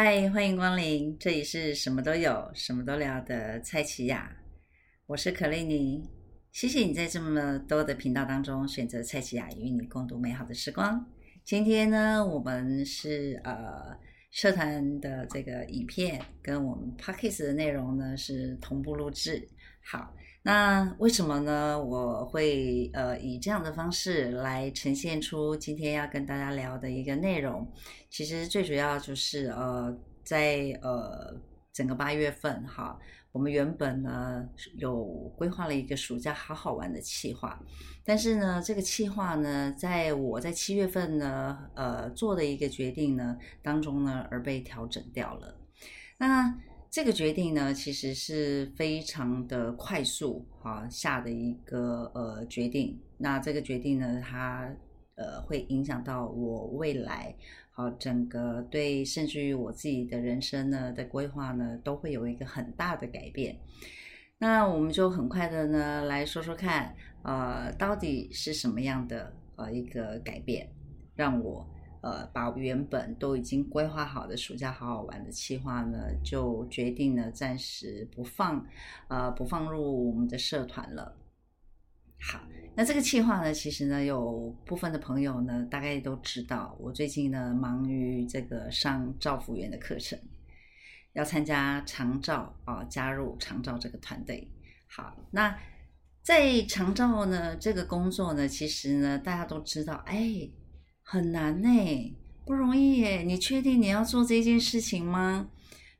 嗨，欢迎光临，这里是什么都有、什么都聊的蔡奇雅，我是可丽妮。谢谢你在这么多的频道当中选择蔡奇雅与你共度美好的时光。今天呢，我们是呃社团的这个影片跟我们 podcast 的内容呢是同步录制。好，那为什么呢？我会呃以这样的方式来呈现出今天要跟大家聊的一个内容。其实最主要就是呃在呃整个八月份哈，我们原本呢有规划了一个暑假好好玩的计划，但是呢这个计划呢，在我在七月份呢呃做的一个决定呢当中呢而被调整掉了。那这个决定呢，其实是非常的快速哈下的一个呃决定。那这个决定呢，它呃会影响到我未来好整个对，甚至于我自己的人生呢的规划呢，都会有一个很大的改变。那我们就很快的呢来说说看，呃，到底是什么样的呃一个改变，让我。呃，把原本都已经规划好的暑假好好玩的计划呢，就决定呢暂时不放，呃，不放入我们的社团了。好，那这个计划呢，其实呢，有部分的朋友呢，大概都知道，我最近呢忙于这个上造福员的课程，要参加长照啊，加入长照这个团队。好，那在长照呢这个工作呢，其实呢，大家都知道，哎。很难呢，不容易耶。你确定你要做这件事情吗？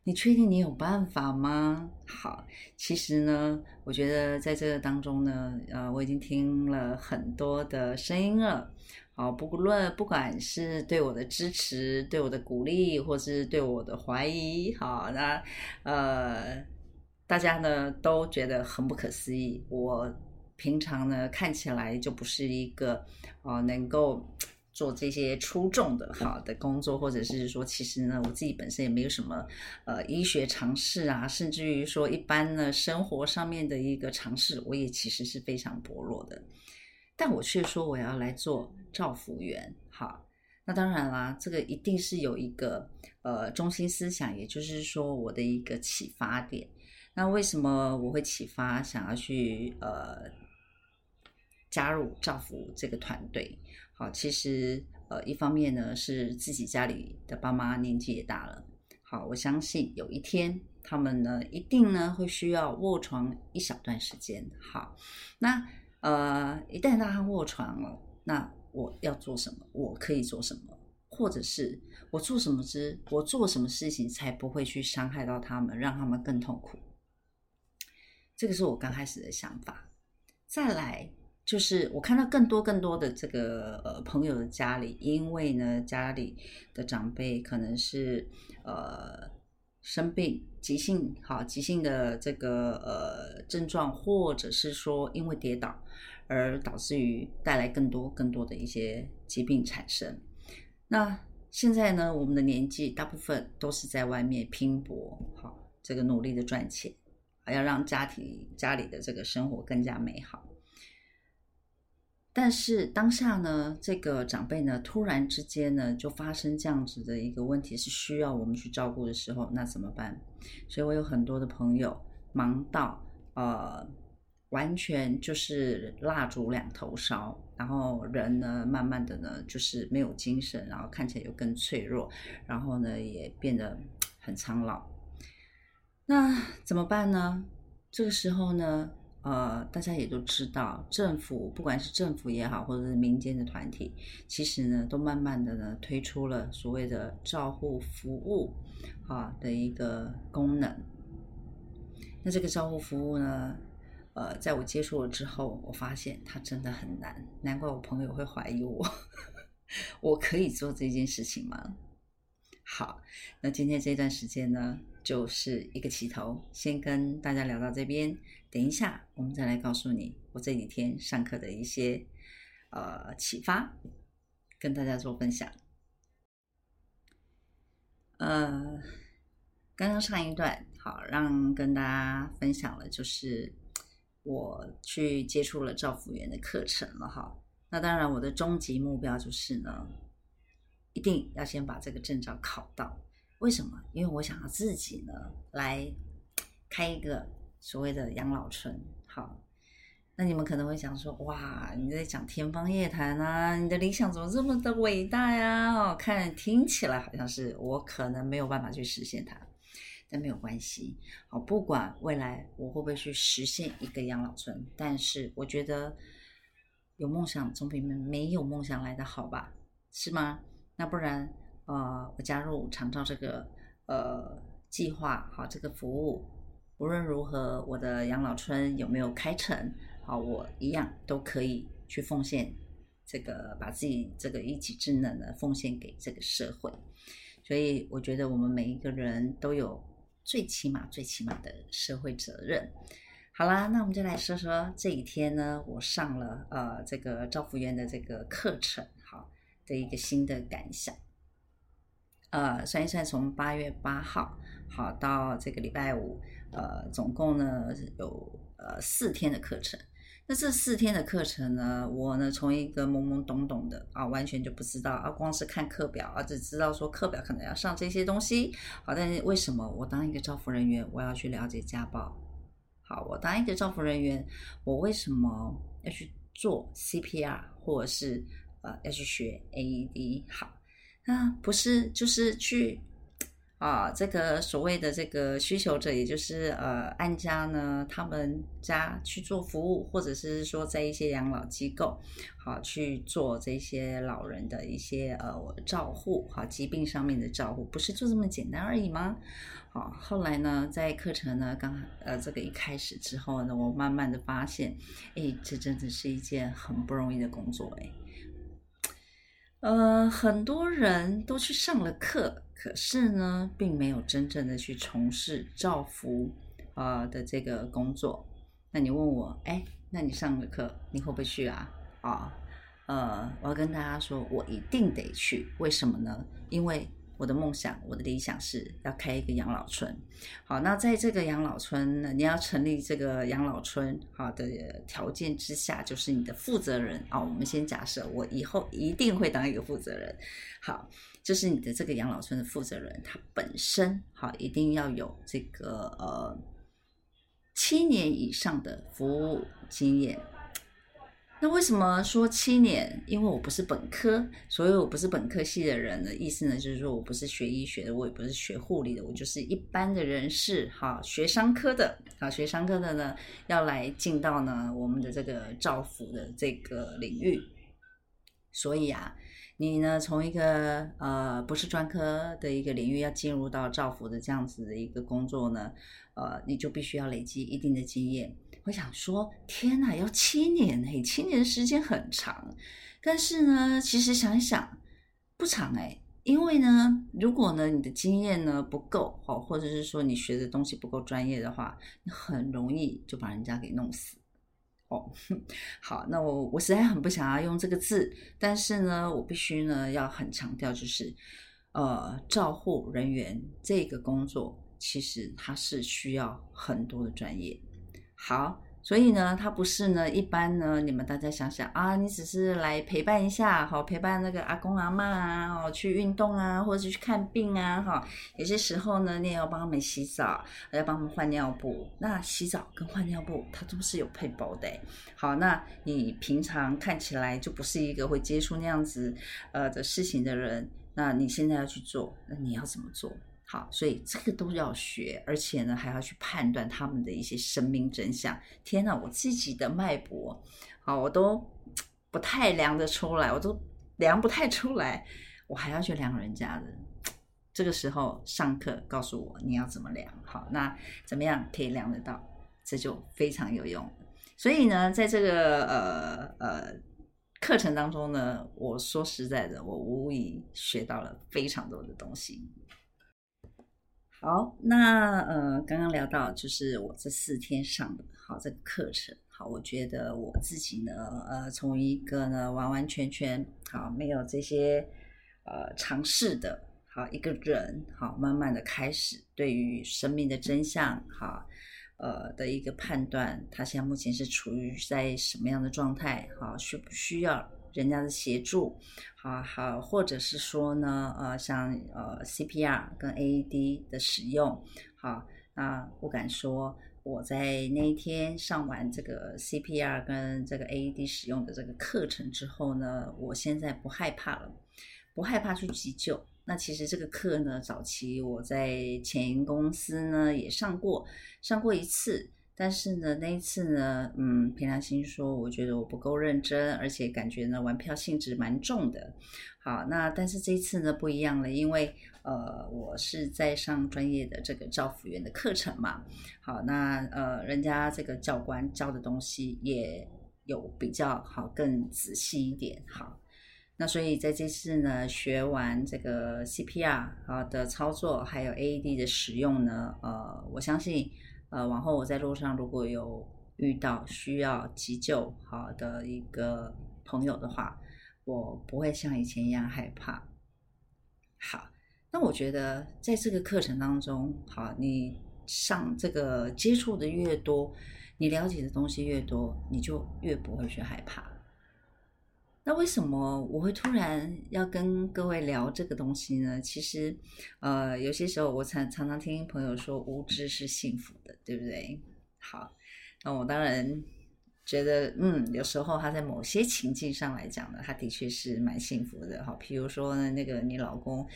你确定你有办法吗？好，其实呢，我觉得在这个当中呢，呃，我已经听了很多的声音了。好，不论不管是对我的支持、对我的鼓励，或是对我的怀疑，好，那呃，大家呢都觉得很不可思议。我平常呢看起来就不是一个哦能够。做这些出众的好的工作，或者是说，其实呢，我自己本身也没有什么呃医学常识啊，甚至于说一般呢生活上面的一个常识，我也其实是非常薄弱的。但我却说我要来做造福员，好，那当然啦，这个一定是有一个呃中心思想，也就是说我的一个启发点。那为什么我会启发想要去呃加入造福这个团队？好，其实呃，一方面呢是自己家里的爸妈年纪也大了。好，我相信有一天他们呢一定呢会需要卧床一小段时间。好，那呃一旦让他卧床了，那我要做什么？我可以做什么？或者是我做什么之我做什么事情才不会去伤害到他们，让他们更痛苦？这个是我刚开始的想法。再来。就是我看到更多更多的这个呃朋友的家里，因为呢家里的长辈可能是呃生病急性好急性的这个呃症状，或者是说因为跌倒而导致于带来更多更多的一些疾病产生。那现在呢，我们的年纪大部分都是在外面拼搏，好这个努力的赚钱，还要让家庭家里的这个生活更加美好。但是当下呢，这个长辈呢，突然之间呢，就发生这样子的一个问题，是需要我们去照顾的时候，那怎么办？所以我有很多的朋友忙到呃，完全就是蜡烛两头烧，然后人呢，慢慢的呢，就是没有精神，然后看起来又更脆弱，然后呢，也变得很苍老。那怎么办呢？这个时候呢？呃，大家也都知道，政府不管是政府也好，或者是民间的团体，其实呢，都慢慢的呢推出了所谓的照护服务啊的一个功能。那这个照护服务呢，呃，在我接触了之后，我发现它真的很难，难怪我朋友会怀疑我，我可以做这件事情吗？好，那今天这段时间呢，就是一个起头，先跟大家聊到这边。等一下，我们再来告诉你我这几天上课的一些呃启发，跟大家做分享。呃，刚刚上一段好，让跟大家分享了，就是我去接触了赵福元的课程了哈。那当然，我的终极目标就是呢。一定要先把这个证照考到，为什么？因为我想要自己呢来开一个所谓的养老村。好，那你们可能会想说，哇，你在讲天方夜谭啊？你的理想怎么这么的伟大呀？哦，看听起来好像是我可能没有办法去实现它，但没有关系。好，不管未来我会不会去实现一个养老村，但是我觉得有梦想总比没有梦想来的好吧？是吗？那不然。呃，我加入长照这个呃计划，好，这个服务，无论如何，我的养老村有没有开成，好，我一样都可以去奉献这个，把自己这个一己之能呢奉献给这个社会。所以，我觉得我们每一个人都有最起码、最起码的社会责任。好啦，那我们就来说说这一天呢，我上了呃这个赵福员的这个课程，好，的一个新的感想。呃，算一算，从八月八号好到这个礼拜五，呃，总共呢有呃四天的课程。那这四天的课程呢，我呢从一个懵懵懂懂的啊，完全就不知道啊，光是看课表啊，只知道说课表可能要上这些东西。好，但是为什么我当一个照服人员，我要去了解家暴？好，我当一个照服人员，我为什么要去做 CPR，或者是呃要去学 AED？好。那不是就是去啊，这个所谓的这个需求者，也就是呃，安家呢，他们家去做服务，或者是说在一些养老机构，好去做这些老人的一些呃照护，好疾病上面的照护，不是就这么简单而已吗？好，后来呢，在课程呢刚呃这个一开始之后呢，我慢慢的发现，哎，这真的是一件很不容易的工作，哎。呃，很多人都去上了课，可是呢，并没有真正的去从事造福啊的这个工作。那你问我，哎，那你上了课，你会不会去啊？啊，呃，我要跟大家说，我一定得去。为什么呢？因为。我的梦想，我的理想是要开一个养老村。好，那在这个养老村呢，你要成立这个养老村，好的条件之下，就是你的负责人啊。我们先假设，我以后一定会当一个负责人。好，就是你的这个养老村的负责人，他本身好一定要有这个呃七年以上的服务经验。那为什么说七年？因为我不是本科，所以我不是本科系的人的意思呢，就是说我不是学医学的，我也不是学护理的，我就是一般的人士，哈，学商科的，好，学商科的呢，要来进到呢我们的这个照福的这个领域，所以啊，你呢从一个呃不是专科的一个领域，要进入到照福的这样子的一个工作呢，呃，你就必须要累积一定的经验。我想说，天哪，要七年嘿，七年的时间很长。但是呢，其实想一想，不长哎，因为呢，如果呢你的经验呢不够哦，或者是说你学的东西不够专业的话，你很容易就把人家给弄死哦。好，那我我实在很不想要用这个字，但是呢，我必须呢要很强调，就是呃，照护人员这个工作，其实它是需要很多的专业。好，所以呢，他不是呢，一般呢，你们大家想想啊，你只是来陪伴一下，好陪伴那个阿公阿妈啊，哦，去运动啊，或者是去看病啊，哈，有些时候呢，你也要帮他们洗澡，要帮他们换尿布。那洗澡跟换尿布，它都是有配包的。好，那你平常看起来就不是一个会接触那样子呃的事情的人，那你现在要去做，那你要怎么做？好，所以这个都要学，而且呢，还要去判断他们的一些生命真相。天哪，我自己的脉搏，好，我都不太量得出来，我都量不太出来，我还要去量人家的。这个时候上课告诉我你要怎么量，好，那怎么样可以量得到？这就非常有用。所以呢，在这个呃呃课程当中呢，我说实在的，我无疑学到了非常多的东西。好，那呃，刚刚聊到就是我这四天上的好这个课程，好，我觉得我自己呢，呃，从一个呢完完全全好没有这些呃尝试的，好一个人，好慢慢的开始对于生命的真相，好呃的一个判断，他现在目前是处于在什么样的状态，好需不需要人家的协助，好好，或者是说呢，呃，像呃 CPR 跟 AED 的使用，好，那我敢说，我在那一天上完这个 CPR 跟这个 AED 使用的这个课程之后呢，我现在不害怕了，不害怕去急救。那其实这个课呢，早期我在前公司呢也上过，上过一次。但是呢，那一次呢，嗯，凭良心说，我觉得我不够认真，而且感觉呢，玩票性质蛮重的。好，那但是这一次呢不一样了，因为呃，我是在上专业的这个教辅员的课程嘛。好，那呃，人家这个教官教的东西也有比较好，更仔细一点。好，那所以在这次呢，学完这个 CPR 好的操作，还有 AED 的使用呢，呃，我相信。呃，往后我在路上如果有遇到需要急救好的一个朋友的话，我不会像以前一样害怕。好，那我觉得在这个课程当中，好，你上这个接触的越多，你了解的东西越多，你就越不会去害怕。那为什么我会突然要跟各位聊这个东西呢？其实，呃，有些时候我常常常听朋友说，无知是幸福的，对不对？好，那我当然觉得，嗯，有时候他在某些情境上来讲呢，他的确是蛮幸福的。哈，譬如说呢，那个你老公，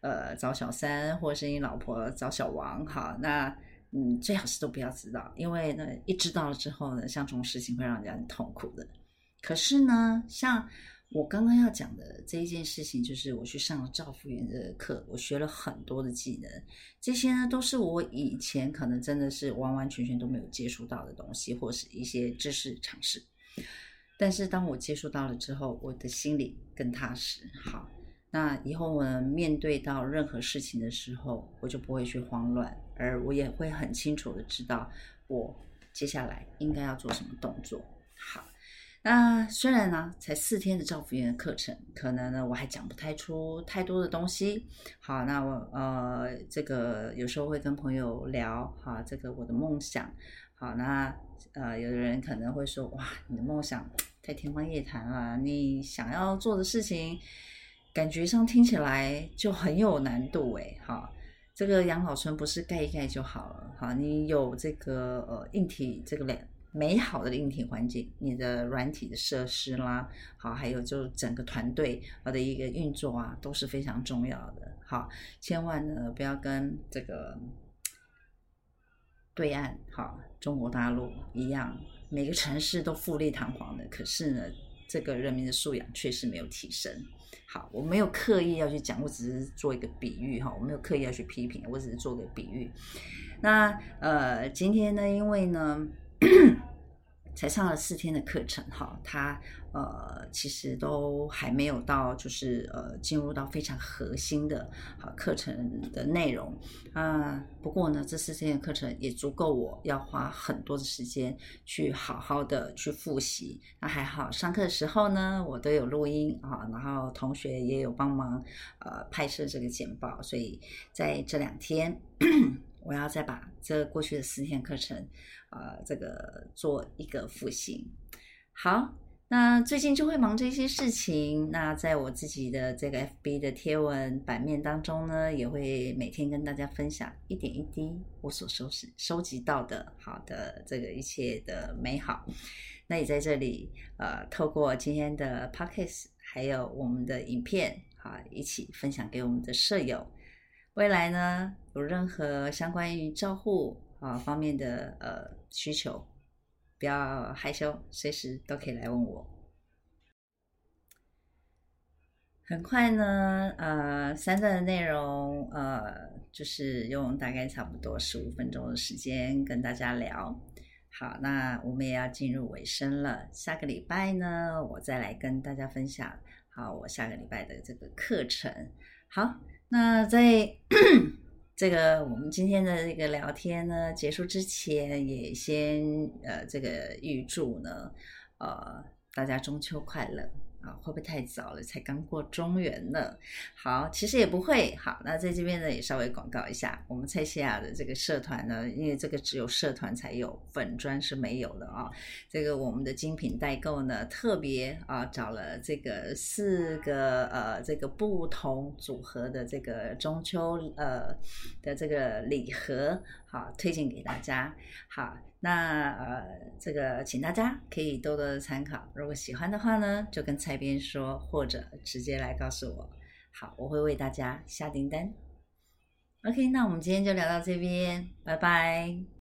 呃，找小三，或者是你老婆找小王，哈，那嗯，最好是都不要知道，因为呢，一知道了之后呢，像这种事情会让人家很痛苦的。可是呢，像我刚刚要讲的这一件事情，就是我去上了照护员的课，我学了很多的技能，这些呢都是我以前可能真的是完完全全都没有接触到的东西，或是一些知识常识。但是当我接触到了之后，我的心里更踏实。好，那以后我，面对到任何事情的时候，我就不会去慌乱，而我也会很清楚的知道我接下来应该要做什么动作。好。那虽然呢，才四天的照服员课程，可能呢我还讲不太出太多的东西。好，那我呃，这个有时候会跟朋友聊，哈，这个我的梦想。好，那呃，有的人可能会说，哇，你的梦想太天方夜谭了，你想要做的事情，感觉上听起来就很有难度诶。好，这个养老村不是盖一盖就好了，好，你有这个呃硬体这个两。美好的硬体环境，你的软体的设施啦，好，还有就整个团队的一个运作啊，都是非常重要的。好，千万呢不要跟这个对岸，好，中国大陆一样，每个城市都富丽堂皇的，可是呢，这个人民的素养确实没有提升。好，我没有刻意要去讲，我只是做一个比喻哈，我没有刻意要去批评，我只是做个比喻。那呃，今天呢，因为呢。才上了四天的课程，哈，他呃其实都还没有到，就是呃进入到非常核心的好课程的内容啊。不过呢，这四天的课程也足够我要花很多的时间去好好的去复习。那还好，上课的时候呢，我都有录音啊，然后同学也有帮忙呃拍摄这个简报，所以在这两天。我要再把这过去的四天课程，呃，这个做一个复习。好，那最近就会忙这些事情。那在我自己的这个 FB 的贴文版面当中呢，也会每天跟大家分享一点一滴我所收拾、收集到的好的这个一切的美好。那也在这里，呃，透过今天的 Podcast，还有我们的影片，好，一起分享给我们的舍友。未来呢，有任何相关于照护啊方面的呃需求，不要害羞，随时都可以来问我。很快呢，呃，三段的内容，呃，就是用大概差不多十五分钟的时间跟大家聊。好，那我们也要进入尾声了。下个礼拜呢，我再来跟大家分享。好，我下个礼拜的这个课程。好。那在 这个我们今天的这个聊天呢结束之前，也先呃这个预祝呢呃大家中秋快乐。啊，会不会太早了？才刚过中元呢。好，其实也不会。好，那在这边呢，也稍微广告一下，我们蔡西亚的这个社团呢，因为这个只有社团才有，粉砖是没有的啊。这个我们的精品代购呢，特别啊找了这个四个呃这个不同组合的这个中秋呃的这个礼盒，好推荐给大家。好。那呃，这个请大家可以多多的参考。如果喜欢的话呢，就跟蔡斌说，或者直接来告诉我。好，我会为大家下订单。OK，那我们今天就聊到这边，拜拜。